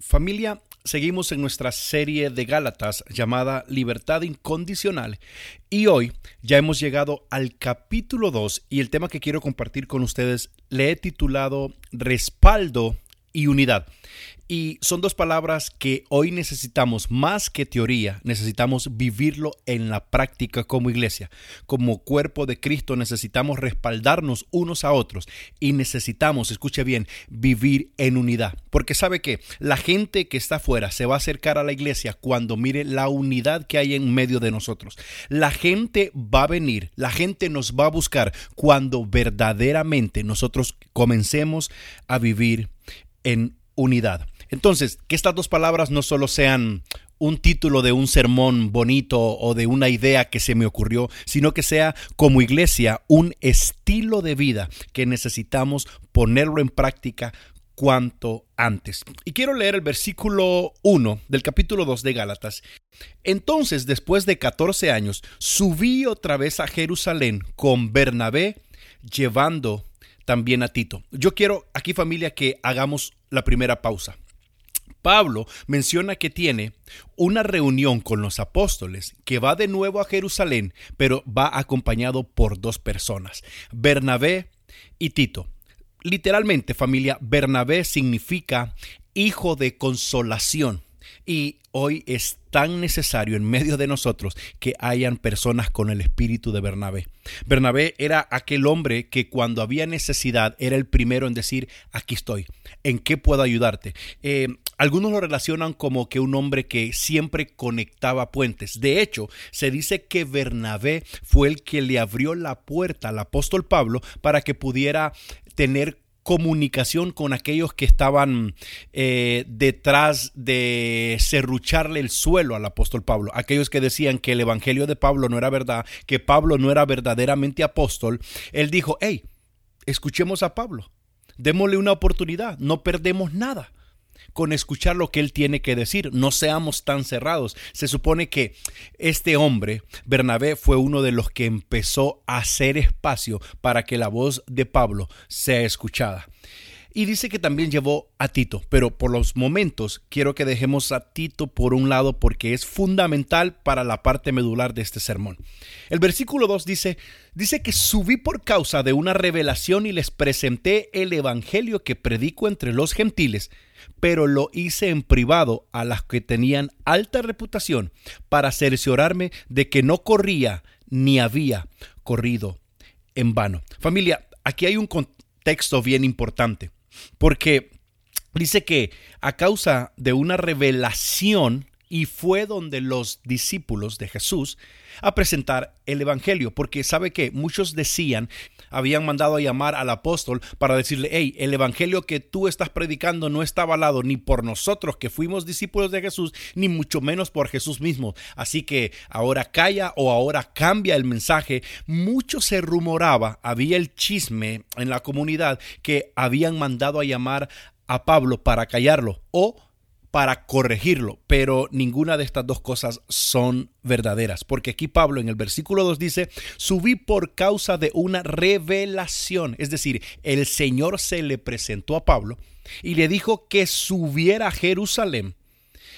Familia, seguimos en nuestra serie de Gálatas llamada Libertad Incondicional y hoy ya hemos llegado al capítulo 2 y el tema que quiero compartir con ustedes le he titulado Respaldo y Unidad. Y son dos palabras que hoy necesitamos más que teoría, necesitamos vivirlo en la práctica como iglesia. Como cuerpo de Cristo necesitamos respaldarnos unos a otros y necesitamos, escuche bien, vivir en unidad. Porque sabe que la gente que está afuera se va a acercar a la iglesia cuando mire la unidad que hay en medio de nosotros. La gente va a venir, la gente nos va a buscar cuando verdaderamente nosotros comencemos a vivir en unidad. Entonces, que estas dos palabras no solo sean un título de un sermón bonito o de una idea que se me ocurrió, sino que sea como iglesia un estilo de vida que necesitamos ponerlo en práctica cuanto antes. Y quiero leer el versículo 1 del capítulo 2 de Gálatas. Entonces, después de 14 años, subí otra vez a Jerusalén con Bernabé, llevando también a Tito. Yo quiero aquí familia que hagamos la primera pausa. Pablo menciona que tiene una reunión con los apóstoles que va de nuevo a Jerusalén, pero va acompañado por dos personas, Bernabé y Tito. Literalmente, familia, Bernabé significa hijo de consolación. Y hoy es tan necesario en medio de nosotros que hayan personas con el espíritu de Bernabé. Bernabé era aquel hombre que cuando había necesidad era el primero en decir, aquí estoy, ¿en qué puedo ayudarte? Eh, algunos lo relacionan como que un hombre que siempre conectaba puentes. De hecho, se dice que Bernabé fue el que le abrió la puerta al apóstol Pablo para que pudiera tener comunicación con aquellos que estaban eh, detrás de serrucharle el suelo al apóstol Pablo, aquellos que decían que el evangelio de Pablo no era verdad, que Pablo no era verdaderamente apóstol, él dijo, hey, escuchemos a Pablo, démosle una oportunidad, no perdemos nada con escuchar lo que él tiene que decir. No seamos tan cerrados. Se supone que este hombre, Bernabé, fue uno de los que empezó a hacer espacio para que la voz de Pablo sea escuchada. Y dice que también llevó a Tito, pero por los momentos quiero que dejemos a Tito por un lado porque es fundamental para la parte medular de este sermón. El versículo 2 dice, dice que subí por causa de una revelación y les presenté el evangelio que predico entre los gentiles, pero lo hice en privado a las que tenían alta reputación para cerciorarme de que no corría ni había corrido en vano. Familia, aquí hay un contexto bien importante. Porque dice que a causa de una revelación y fue donde los discípulos de Jesús a presentar el Evangelio, porque sabe que muchos decían, habían mandado a llamar al apóstol para decirle, hey, el Evangelio que tú estás predicando no está avalado ni por nosotros que fuimos discípulos de Jesús, ni mucho menos por Jesús mismo. Así que ahora calla o ahora cambia el mensaje. Mucho se rumoraba, había el chisme en la comunidad que habían mandado a llamar a Pablo para callarlo o para corregirlo, pero ninguna de estas dos cosas son verdaderas, porque aquí Pablo en el versículo 2 dice, subí por causa de una revelación, es decir, el Señor se le presentó a Pablo y le dijo que subiera a Jerusalén.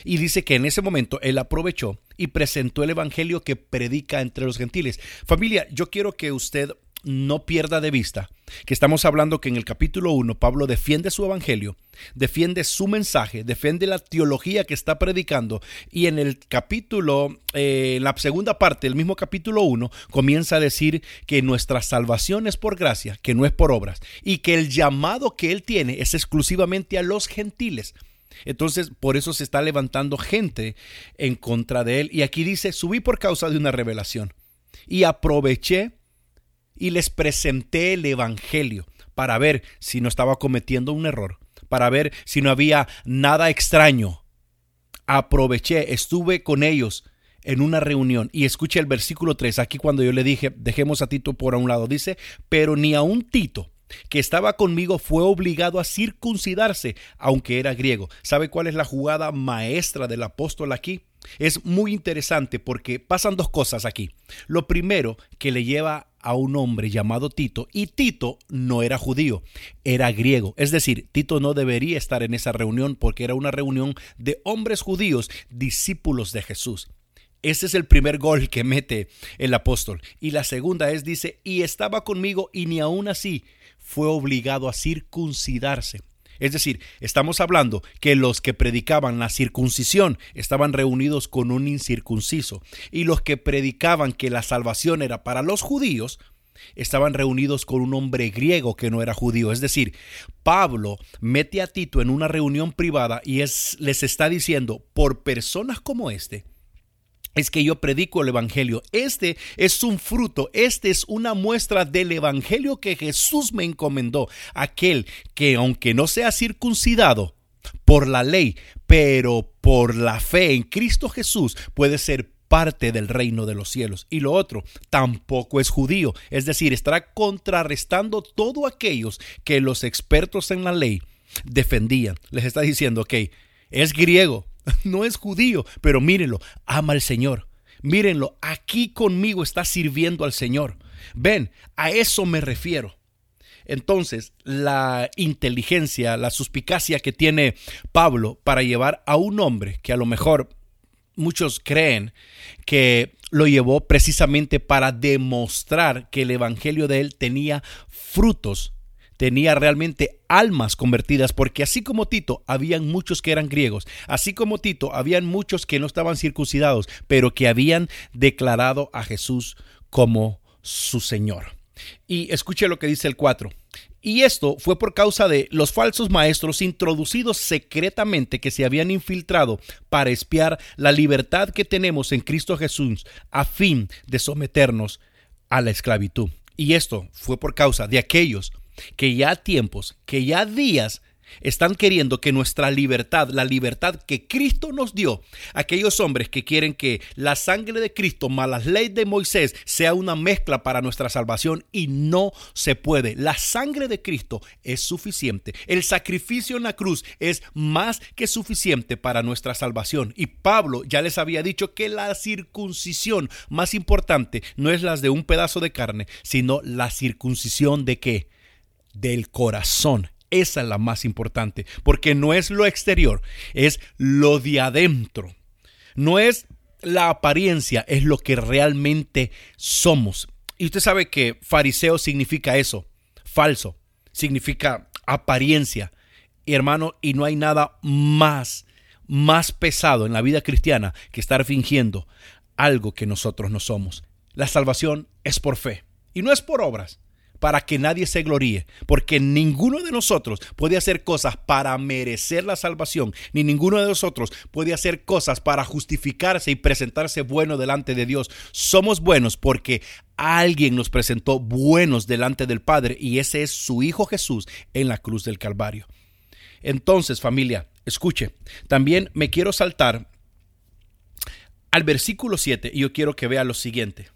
Y dice que en ese momento él aprovechó y presentó el evangelio que predica entre los gentiles. Familia, yo quiero que usted no pierda de vista que estamos hablando que en el capítulo 1 Pablo defiende su evangelio, defiende su mensaje, defiende la teología que está predicando y en el capítulo, eh, en la segunda parte del mismo capítulo 1 comienza a decir que nuestra salvación es por gracia, que no es por obras y que el llamado que él tiene es exclusivamente a los gentiles. Entonces, por eso se está levantando gente en contra de él. Y aquí dice, subí por causa de una revelación y aproveché y les presenté el Evangelio para ver si no estaba cometiendo un error, para ver si no había nada extraño. Aproveché, estuve con ellos en una reunión y escuché el versículo 3, aquí cuando yo le dije, dejemos a Tito por un lado, dice, pero ni a un Tito que estaba conmigo fue obligado a circuncidarse, aunque era griego. ¿Sabe cuál es la jugada maestra del apóstol aquí? Es muy interesante porque pasan dos cosas aquí. Lo primero que le lleva a un hombre llamado Tito y Tito no era judío, era griego. Es decir, Tito no debería estar en esa reunión porque era una reunión de hombres judíos, discípulos de Jesús. Ese es el primer gol que mete el apóstol. Y la segunda es, dice, y estaba conmigo y ni aún así fue obligado a circuncidarse. Es decir, estamos hablando que los que predicaban la circuncisión estaban reunidos con un incircunciso y los que predicaban que la salvación era para los judíos estaban reunidos con un hombre griego que no era judío. Es decir, Pablo mete a Tito en una reunión privada y es, les está diciendo, por personas como este, es que yo predico el Evangelio. Este es un fruto, este es una muestra del Evangelio que Jesús me encomendó. Aquel que aunque no sea circuncidado por la ley, pero por la fe en Cristo Jesús, puede ser parte del reino de los cielos. Y lo otro, tampoco es judío. Es decir, estará contrarrestando todo aquellos que los expertos en la ley defendían. Les está diciendo, ok, es griego, no es judío, pero mírenlo, ama al Señor. Mírenlo, aquí conmigo está sirviendo al Señor. Ven, a eso me refiero. Entonces, la inteligencia, la suspicacia que tiene Pablo para llevar a un hombre que a lo mejor muchos creen que lo llevó precisamente para demostrar que el Evangelio de él tenía frutos tenía realmente almas convertidas, porque así como Tito, habían muchos que eran griegos, así como Tito, habían muchos que no estaban circuncidados, pero que habían declarado a Jesús como su Señor. Y escuche lo que dice el 4. Y esto fue por causa de los falsos maestros introducidos secretamente que se habían infiltrado para espiar la libertad que tenemos en Cristo Jesús a fin de someternos a la esclavitud. Y esto fue por causa de aquellos que ya tiempos, que ya días están queriendo que nuestra libertad, la libertad que Cristo nos dio, aquellos hombres que quieren que la sangre de Cristo más las leyes de Moisés sea una mezcla para nuestra salvación y no se puede. La sangre de Cristo es suficiente. El sacrificio en la cruz es más que suficiente para nuestra salvación. Y Pablo ya les había dicho que la circuncisión más importante no es la de un pedazo de carne, sino la circuncisión de qué? Del corazón. Esa es la más importante, porque no es lo exterior, es lo de adentro. No es la apariencia, es lo que realmente somos. Y usted sabe que fariseo significa eso, falso, significa apariencia. Y hermano, y no hay nada más, más pesado en la vida cristiana que estar fingiendo algo que nosotros no somos. La salvación es por fe y no es por obras para que nadie se gloríe, porque ninguno de nosotros puede hacer cosas para merecer la salvación, ni ninguno de nosotros puede hacer cosas para justificarse y presentarse bueno delante de Dios. Somos buenos porque alguien nos presentó buenos delante del Padre y ese es su Hijo Jesús en la cruz del Calvario. Entonces, familia, escuche, también me quiero saltar al versículo 7 y yo quiero que vea lo siguiente.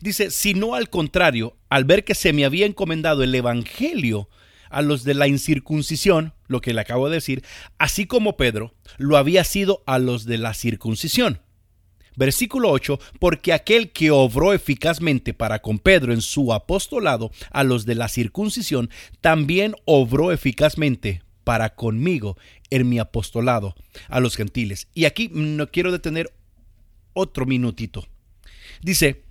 Dice, sino al contrario, al ver que se me había encomendado el Evangelio a los de la incircuncisión, lo que le acabo de decir, así como Pedro lo había sido a los de la circuncisión. Versículo 8, porque aquel que obró eficazmente para con Pedro en su apostolado a los de la circuncisión, también obró eficazmente para conmigo en mi apostolado a los gentiles. Y aquí no quiero detener otro minutito. Dice,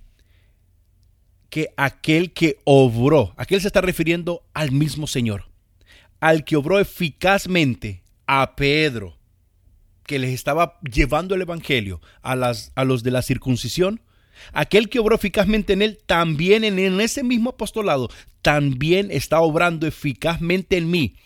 que aquel que obró, aquel se está refiriendo al mismo Señor, al que obró eficazmente a Pedro, que les estaba llevando el Evangelio a, las, a los de la circuncisión, aquel que obró eficazmente en él, también en, en ese mismo apostolado, también está obrando eficazmente en mí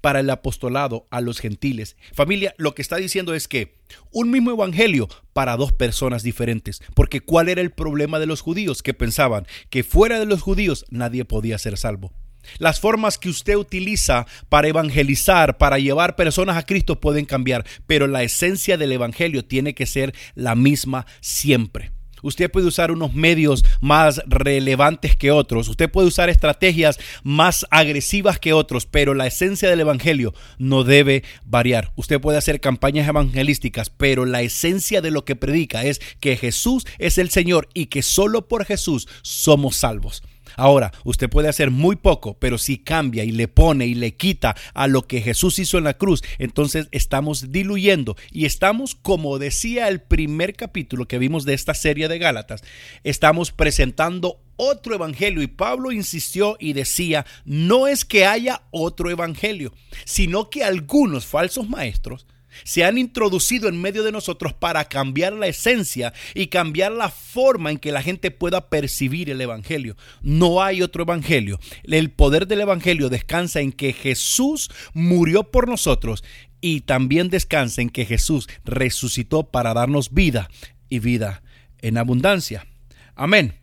para el apostolado a los gentiles. Familia, lo que está diciendo es que un mismo evangelio para dos personas diferentes. Porque ¿cuál era el problema de los judíos? Que pensaban que fuera de los judíos nadie podía ser salvo. Las formas que usted utiliza para evangelizar, para llevar personas a Cristo pueden cambiar, pero la esencia del Evangelio tiene que ser la misma siempre. Usted puede usar unos medios más relevantes que otros. Usted puede usar estrategias más agresivas que otros, pero la esencia del Evangelio no debe variar. Usted puede hacer campañas evangelísticas, pero la esencia de lo que predica es que Jesús es el Señor y que solo por Jesús somos salvos. Ahora, usted puede hacer muy poco, pero si cambia y le pone y le quita a lo que Jesús hizo en la cruz, entonces estamos diluyendo. Y estamos, como decía el primer capítulo que vimos de esta serie de Gálatas, estamos presentando otro evangelio. Y Pablo insistió y decía, no es que haya otro evangelio, sino que algunos falsos maestros se han introducido en medio de nosotros para cambiar la esencia y cambiar la forma en que la gente pueda percibir el Evangelio. No hay otro Evangelio. El poder del Evangelio descansa en que Jesús murió por nosotros y también descansa en que Jesús resucitó para darnos vida y vida en abundancia. Amén.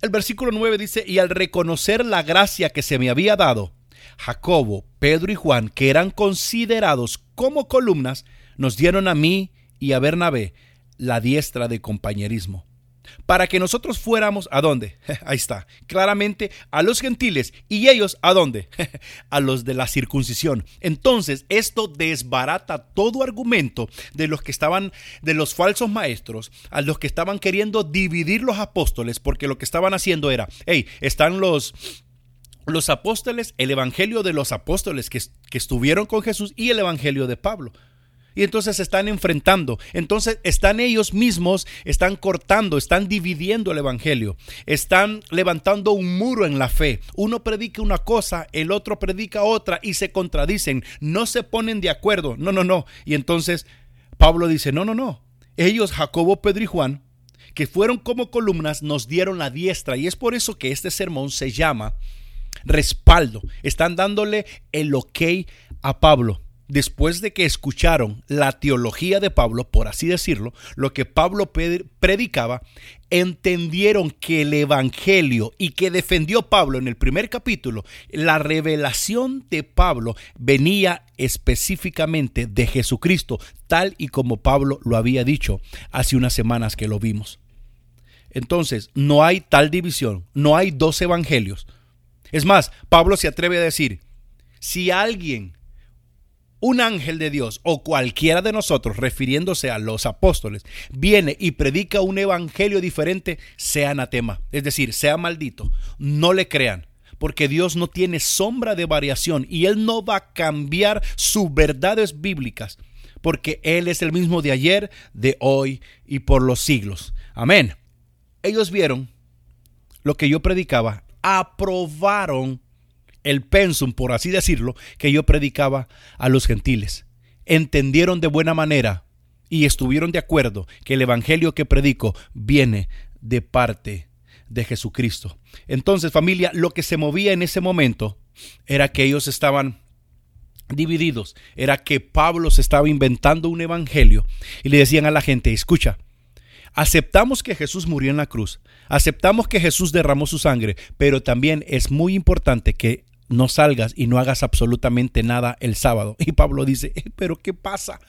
El versículo 9 dice, y al reconocer la gracia que se me había dado, Jacobo, Pedro y Juan, que eran considerados como columnas, nos dieron a mí y a Bernabé la diestra de compañerismo. Para que nosotros fuéramos a dónde? Ahí está, claramente a los gentiles y ellos a dónde? a los de la circuncisión. Entonces, esto desbarata todo argumento de los que estaban de los falsos maestros, a los que estaban queriendo dividir los apóstoles, porque lo que estaban haciendo era, hey, están los los apóstoles, el evangelio de los apóstoles que, que, estuvieron con Jesús y el evangelio de Pablo. Y entonces se están enfrentando. Entonces están ellos mismos, están cortando, están dividiendo el evangelio. Están levantando un muro en la fe. Uno predica una cosa, el otro predica otra y se contradicen. No se ponen de acuerdo. No, no, no. Y entonces Pablo dice, no, no, no. Ellos, Jacobo, Pedro y Juan, que fueron como columnas, nos dieron la diestra. Y es por eso que este sermón se llama respaldo, están dándole el ok a Pablo. Después de que escucharon la teología de Pablo, por así decirlo, lo que Pablo predicaba, entendieron que el Evangelio y que defendió Pablo en el primer capítulo, la revelación de Pablo venía específicamente de Jesucristo, tal y como Pablo lo había dicho hace unas semanas que lo vimos. Entonces, no hay tal división, no hay dos evangelios, es más, Pablo se atreve a decir, si alguien, un ángel de Dios o cualquiera de nosotros, refiriéndose a los apóstoles, viene y predica un evangelio diferente, sea anatema, es decir, sea maldito, no le crean. Porque Dios no tiene sombra de variación y Él no va a cambiar sus verdades bíblicas, porque Él es el mismo de ayer, de hoy y por los siglos. Amén. Ellos vieron lo que yo predicaba aprobaron el pensum, por así decirlo, que yo predicaba a los gentiles. Entendieron de buena manera y estuvieron de acuerdo que el Evangelio que predico viene de parte de Jesucristo. Entonces, familia, lo que se movía en ese momento era que ellos estaban divididos, era que Pablo se estaba inventando un evangelio y le decían a la gente, escucha, Aceptamos que Jesús murió en la cruz, aceptamos que Jesús derramó su sangre, pero también es muy importante que no salgas y no hagas absolutamente nada el sábado. Y Pablo dice, eh, pero ¿qué pasa?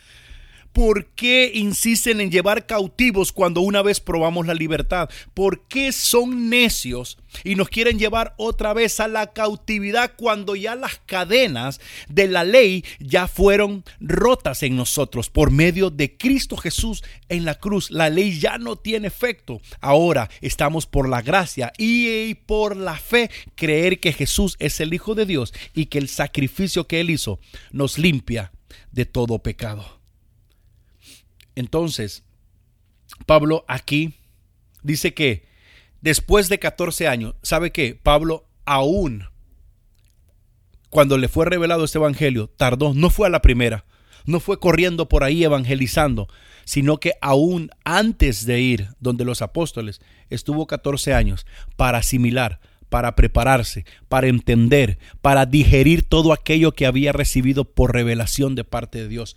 ¿Por qué insisten en llevar cautivos cuando una vez probamos la libertad? ¿Por qué son necios y nos quieren llevar otra vez a la cautividad cuando ya las cadenas de la ley ya fueron rotas en nosotros por medio de Cristo Jesús en la cruz? La ley ya no tiene efecto. Ahora estamos por la gracia y por la fe creer que Jesús es el Hijo de Dios y que el sacrificio que Él hizo nos limpia de todo pecado. Entonces, Pablo aquí dice que después de 14 años, ¿sabe qué? Pablo aún, cuando le fue revelado este evangelio, tardó, no fue a la primera, no fue corriendo por ahí evangelizando, sino que aún antes de ir donde los apóstoles, estuvo 14 años para asimilar, para prepararse, para entender, para digerir todo aquello que había recibido por revelación de parte de Dios.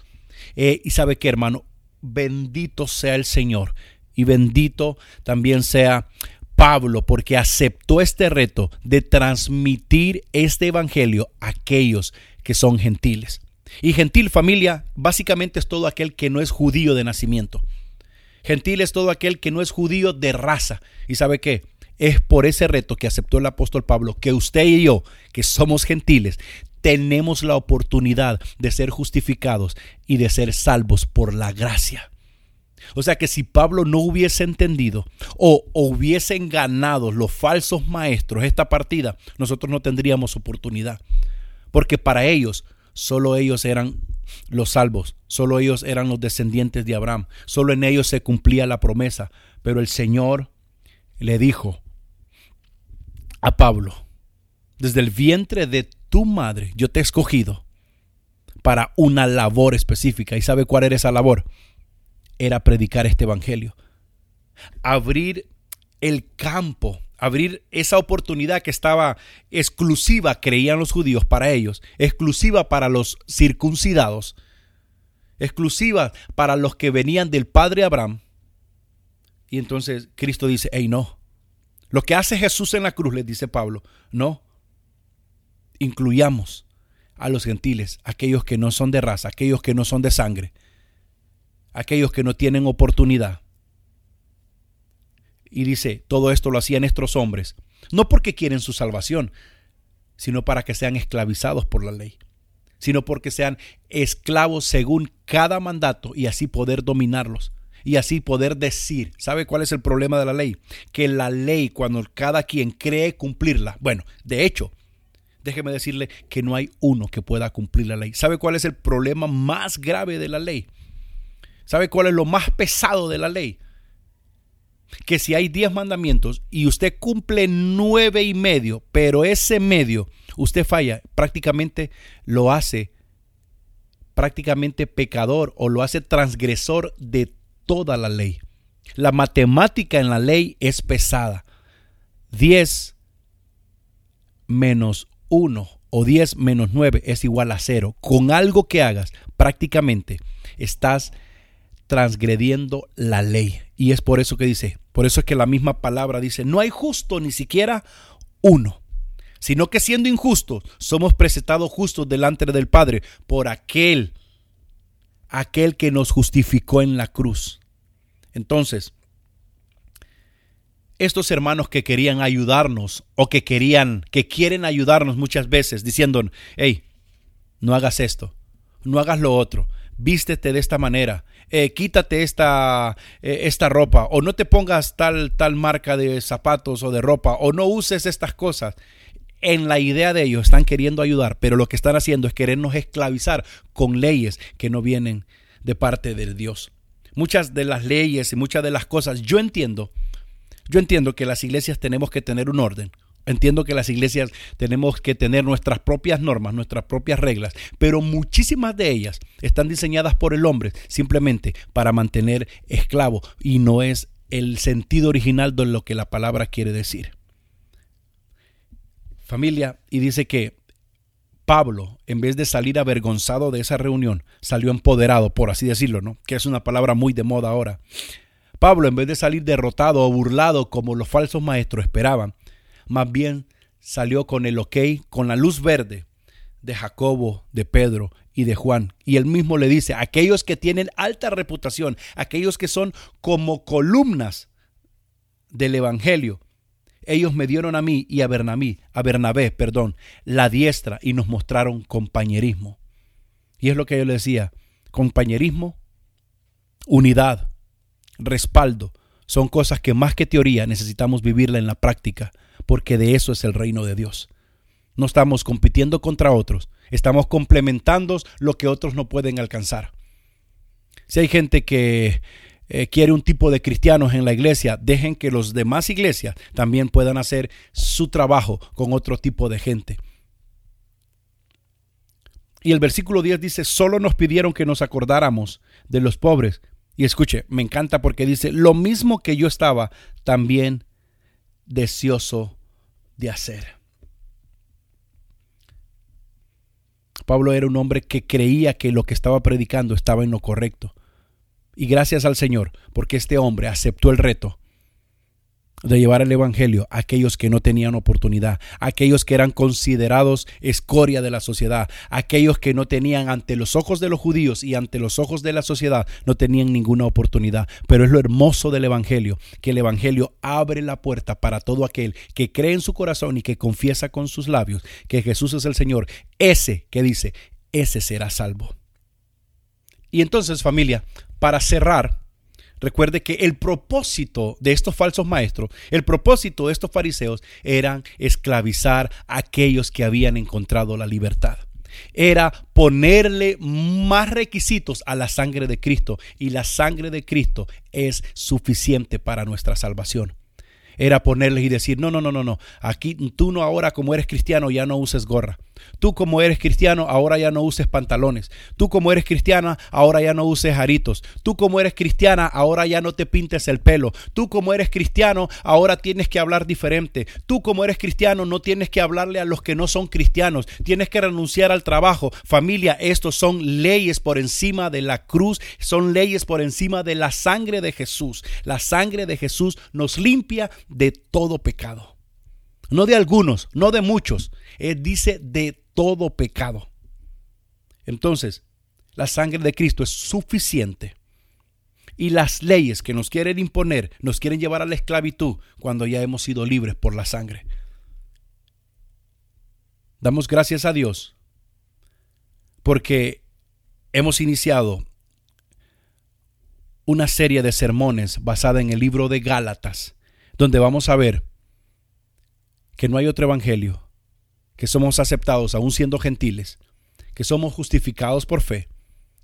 Eh, y sabe que, hermano, bendito sea el Señor y bendito también sea Pablo porque aceptó este reto de transmitir este evangelio a aquellos que son gentiles. Y gentil familia básicamente es todo aquel que no es judío de nacimiento. Gentil es todo aquel que no es judío de raza. ¿Y sabe qué? Es por ese reto que aceptó el apóstol Pablo que usted y yo, que somos gentiles, tenemos la oportunidad de ser justificados y de ser salvos por la gracia. O sea que si Pablo no hubiese entendido o, hubiesen ganado los falsos maestros esta partida, nosotros no tendríamos oportunidad. Porque para ellos, solo ellos eran los salvos, solo ellos eran los descendientes de Abraham, solo en ellos se cumplía la promesa. Pero el Señor le dijo a Pablo, desde el vientre de tu madre yo te he escogido para una labor específica. ¿Y sabe cuál era esa labor? Era predicar este evangelio. Abrir el campo, abrir esa oportunidad que estaba exclusiva, creían los judíos, para ellos, exclusiva para los circuncidados, exclusiva para los que venían del padre Abraham. Y entonces Cristo dice, hey, no. Lo que hace Jesús en la cruz, les dice Pablo, no. Incluyamos a los gentiles, aquellos que no son de raza, aquellos que no son de sangre, aquellos que no tienen oportunidad. Y dice, todo esto lo hacían estos hombres, no porque quieren su salvación, sino para que sean esclavizados por la ley, sino porque sean esclavos según cada mandato y así poder dominarlos y así poder decir, ¿sabe cuál es el problema de la ley? Que la ley, cuando cada quien cree cumplirla, bueno, de hecho, déjeme decirle que no hay uno que pueda cumplir la ley. ¿Sabe cuál es el problema más grave de la ley? ¿Sabe cuál es lo más pesado de la ley? Que si hay diez mandamientos y usted cumple nueve y medio, pero ese medio usted falla, prácticamente lo hace prácticamente pecador o lo hace transgresor de toda la ley. La matemática en la ley es pesada. 10 menos 1 o 10 menos 9 es igual a 0. Con algo que hagas, prácticamente estás transgrediendo la ley. Y es por eso que dice, por eso es que la misma palabra dice, no hay justo ni siquiera uno, sino que siendo injustos, somos presentados justos delante del Padre por aquel, aquel que nos justificó en la cruz. Entonces, estos hermanos que querían ayudarnos o que querían, que quieren ayudarnos muchas veces diciendo, hey, no hagas esto, no hagas lo otro, vístete de esta manera, eh, quítate esta, eh, esta ropa, o no te pongas tal, tal marca de zapatos o de ropa, o no uses estas cosas. En la idea de ellos están queriendo ayudar, pero lo que están haciendo es querernos esclavizar con leyes que no vienen de parte de Dios. Muchas de las leyes y muchas de las cosas, yo entiendo, yo entiendo que las iglesias tenemos que tener un orden, Entiendo que las iglesias tenemos que tener nuestras propias normas, nuestras propias reglas, pero muchísimas de ellas están diseñadas por el hombre simplemente para mantener esclavo y no es el sentido original de lo que la palabra quiere decir. Familia, y dice que Pablo, en vez de salir avergonzado de esa reunión, salió empoderado, por así decirlo, ¿no? Que es una palabra muy de moda ahora. Pablo, en vez de salir derrotado o burlado como los falsos maestros esperaban, más bien salió con el ok, con la luz verde de Jacobo, de Pedro y de Juan. Y él mismo le dice, aquellos que tienen alta reputación, aquellos que son como columnas del Evangelio, ellos me dieron a mí y a Bernabé, a Bernabé, perdón, la diestra y nos mostraron compañerismo. Y es lo que yo le decía, compañerismo, unidad, respaldo, son cosas que más que teoría necesitamos vivirla en la práctica porque de eso es el reino de Dios. No estamos compitiendo contra otros, estamos complementando lo que otros no pueden alcanzar. Si hay gente que eh, quiere un tipo de cristianos en la iglesia, dejen que los demás iglesias también puedan hacer su trabajo con otro tipo de gente. Y el versículo 10 dice, solo nos pidieron que nos acordáramos de los pobres. Y escuche, me encanta porque dice, lo mismo que yo estaba, también deseoso de hacer. Pablo era un hombre que creía que lo que estaba predicando estaba en lo correcto. Y gracias al Señor, porque este hombre aceptó el reto. De llevar el Evangelio a aquellos que no tenían oportunidad, aquellos que eran considerados escoria de la sociedad, aquellos que no tenían ante los ojos de los judíos y ante los ojos de la sociedad, no tenían ninguna oportunidad. Pero es lo hermoso del Evangelio, que el Evangelio abre la puerta para todo aquel que cree en su corazón y que confiesa con sus labios que Jesús es el Señor. Ese que dice, ese será salvo. Y entonces familia, para cerrar, Recuerde que el propósito de estos falsos maestros, el propósito de estos fariseos eran esclavizar a aquellos que habían encontrado la libertad. Era ponerle más requisitos a la sangre de Cristo y la sangre de Cristo es suficiente para nuestra salvación era ponerles y decir, no, no, no, no, no, aquí tú no ahora como eres cristiano ya no uses gorra. Tú como eres cristiano, ahora ya no uses pantalones. Tú como eres cristiana, ahora ya no uses aritos. Tú como eres cristiana, ahora ya no te pintes el pelo. Tú como eres cristiano, ahora tienes que hablar diferente. Tú como eres cristiano, no tienes que hablarle a los que no son cristianos. Tienes que renunciar al trabajo. Familia, estos son leyes por encima de la cruz. Son leyes por encima de la sangre de Jesús. La sangre de Jesús nos limpia de todo pecado no de algunos, no de muchos, Él dice de todo pecado. Entonces, la sangre de Cristo es suficiente. Y las leyes que nos quieren imponer nos quieren llevar a la esclavitud cuando ya hemos sido libres por la sangre. Damos gracias a Dios porque hemos iniciado una serie de sermones basada en el libro de Gálatas, donde vamos a ver que no hay otro evangelio, que somos aceptados aún siendo gentiles, que somos justificados por fe,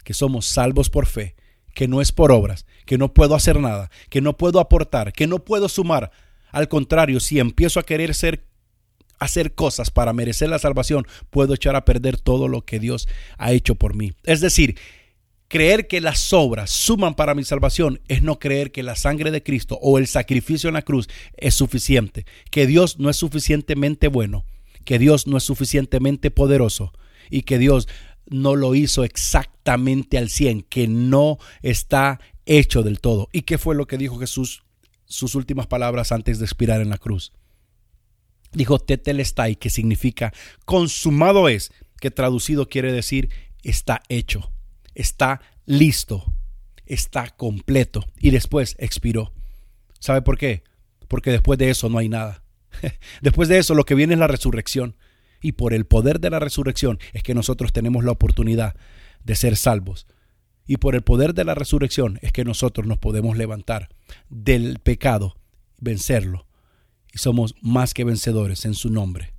que somos salvos por fe, que no es por obras, que no puedo hacer nada, que no puedo aportar, que no puedo sumar. Al contrario, si empiezo a querer ser hacer cosas para merecer la salvación, puedo echar a perder todo lo que Dios ha hecho por mí. Es decir, Creer que las obras suman para mi salvación es no creer que la sangre de Cristo o el sacrificio en la cruz es suficiente, que Dios no es suficientemente bueno, que Dios no es suficientemente poderoso y que Dios no lo hizo exactamente al 100, que no está hecho del todo. ¿Y qué fue lo que dijo Jesús, sus últimas palabras antes de expirar en la cruz? Dijo tetelestai, que significa consumado es, que traducido quiere decir está hecho está listo, está completo y después expiró. ¿Sabe por qué? Porque después de eso no hay nada. Después de eso lo que viene es la resurrección. Y por el poder de la resurrección es que nosotros tenemos la oportunidad de ser salvos. Y por el poder de la resurrección es que nosotros nos podemos levantar del pecado, vencerlo. Y somos más que vencedores en su nombre.